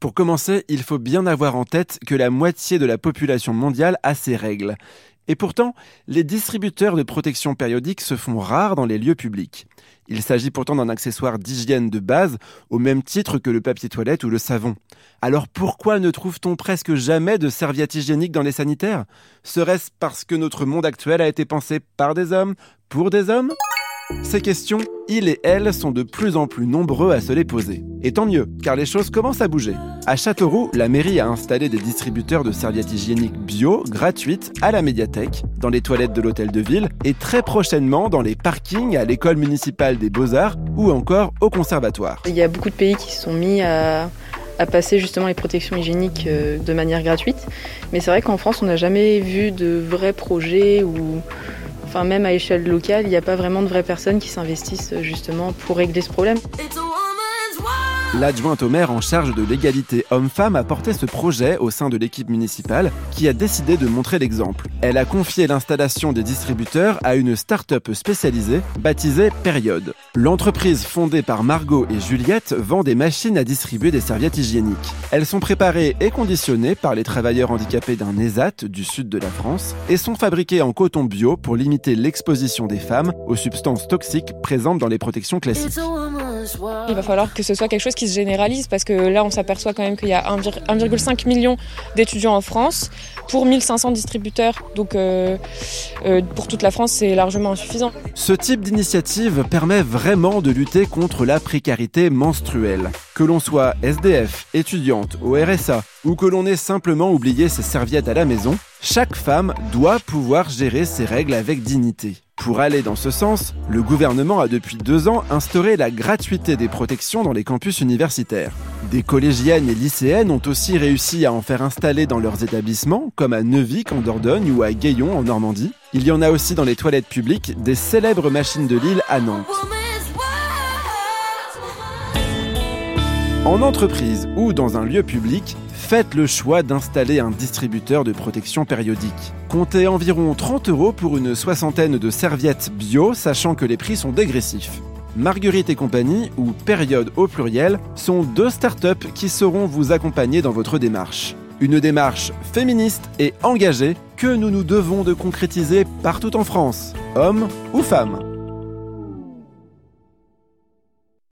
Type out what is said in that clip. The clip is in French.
Pour commencer, il faut bien avoir en tête que la moitié de la population mondiale a ses règles. Et pourtant, les distributeurs de protection périodique se font rares dans les lieux publics. Il s'agit pourtant d'un accessoire d'hygiène de base, au même titre que le papier toilette ou le savon. Alors pourquoi ne trouve-t-on presque jamais de serviettes hygiéniques dans les sanitaires? Serait-ce parce que notre monde actuel a été pensé par des hommes, pour des hommes? Ces questions, ils et elles sont de plus en plus nombreux à se les poser. Et tant mieux, car les choses commencent à bouger. À Châteauroux, la mairie a installé des distributeurs de serviettes hygiéniques bio gratuites à la médiathèque, dans les toilettes de l'hôtel de ville et très prochainement dans les parkings à l'école municipale des beaux-arts ou encore au conservatoire. Il y a beaucoup de pays qui se sont mis à, passer justement les protections hygiéniques euh, de manière gratuite. Mais c'est vrai qu'en France, on n'a jamais vu de vrais projets ou Enfin, même à échelle locale, il n'y a pas vraiment de vraies personnes qui s'investissent justement pour régler ce problème. L'adjointe au maire en charge de l'égalité homme-femme a porté ce projet au sein de l'équipe municipale qui a décidé de montrer l'exemple. Elle a confié l'installation des distributeurs à une start-up spécialisée baptisée Période. L'entreprise fondée par Margot et Juliette vend des machines à distribuer des serviettes hygiéniques. Elles sont préparées et conditionnées par les travailleurs handicapés d'un ESAT du sud de la France et sont fabriquées en coton bio pour limiter l'exposition des femmes aux substances toxiques présentes dans les protections classiques. Il va falloir que ce soit quelque chose qui se généralise parce que là, on s'aperçoit quand même qu'il y a 1,5 million d'étudiants en France pour 1500 distributeurs. Donc euh, euh, pour toute la France, c'est largement insuffisant. Ce type d'initiative permet vraiment de lutter contre la précarité menstruelle. Que l'on soit SDF, étudiante au RSA ou que l'on ait simplement oublié ses serviettes à la maison, chaque femme doit pouvoir gérer ses règles avec dignité. Pour aller dans ce sens, le gouvernement a depuis deux ans instauré la gratuité des protections dans les campus universitaires. Des collégiennes et lycéennes ont aussi réussi à en faire installer dans leurs établissements, comme à Neuvic en Dordogne ou à Gaillon en Normandie. Il y en a aussi dans les toilettes publiques des célèbres machines de Lille à Nantes. En entreprise ou dans un lieu public, faites le choix d'installer un distributeur de protection périodique. Comptez environ 30 euros pour une soixantaine de serviettes bio, sachant que les prix sont dégressifs. Marguerite et compagnie, ou Période au pluriel, sont deux startups qui sauront vous accompagner dans votre démarche. Une démarche féministe et engagée que nous nous devons de concrétiser partout en France, hommes ou femmes.